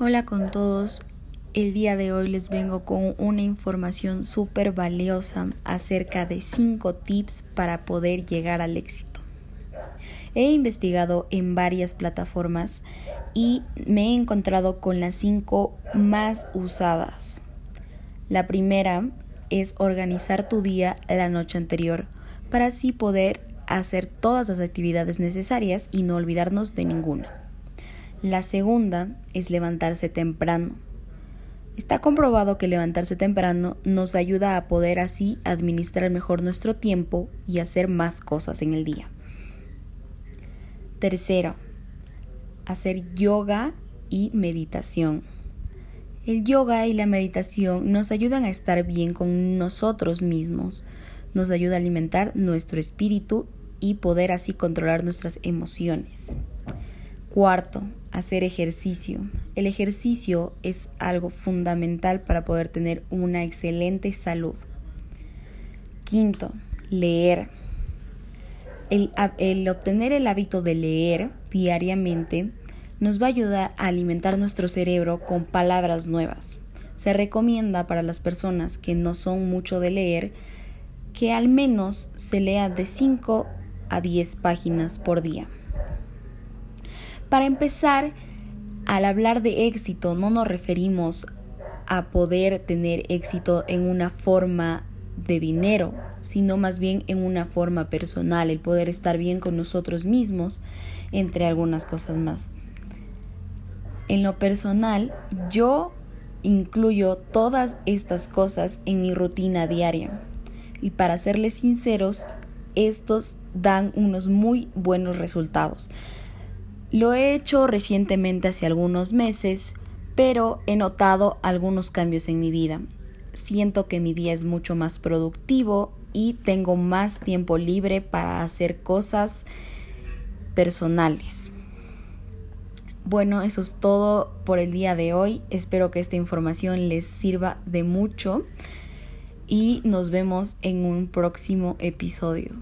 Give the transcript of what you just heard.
Hola con todos. El día de hoy les vengo con una información súper valiosa acerca de 5 tips para poder llegar al éxito. He investigado en varias plataformas y me he encontrado con las 5 más usadas. La primera es organizar tu día la noche anterior para así poder hacer todas las actividades necesarias y no olvidarnos de ninguna. La segunda es levantarse temprano. Está comprobado que levantarse temprano nos ayuda a poder así administrar mejor nuestro tiempo y hacer más cosas en el día. Tercero, hacer yoga y meditación. El yoga y la meditación nos ayudan a estar bien con nosotros mismos, nos ayuda a alimentar nuestro espíritu y poder así controlar nuestras emociones. Cuarto, hacer ejercicio. El ejercicio es algo fundamental para poder tener una excelente salud. Quinto, leer. El, obtener el hábito de leer diariamente nos va a ayudar a alimentar nuestro cerebro con palabras nuevas. Se recomienda para las personas que no son mucho de leer que al menos se lea de 5 a 10 páginas por día. Para empezar, al hablar de éxito no nos referimos a poder tener éxito en una forma de dinero, sino más bien en una forma personal, el poder estar bien con nosotros mismos, entre algunas cosas más. En lo personal, yo incluyo todas estas cosas en mi rutina diaria. Y para serles sinceros, estos dan unos muy buenos resultados. Lo he hecho recientemente hace algunos meses, pero he notado algunos cambios en mi vida. Siento que mi día es mucho más productivo y tengo más tiempo libre para hacer cosas personales. Bueno, eso es todo por el día de hoy. Espero que esta información les sirva de mucho y nos vemos en un próximo episodio.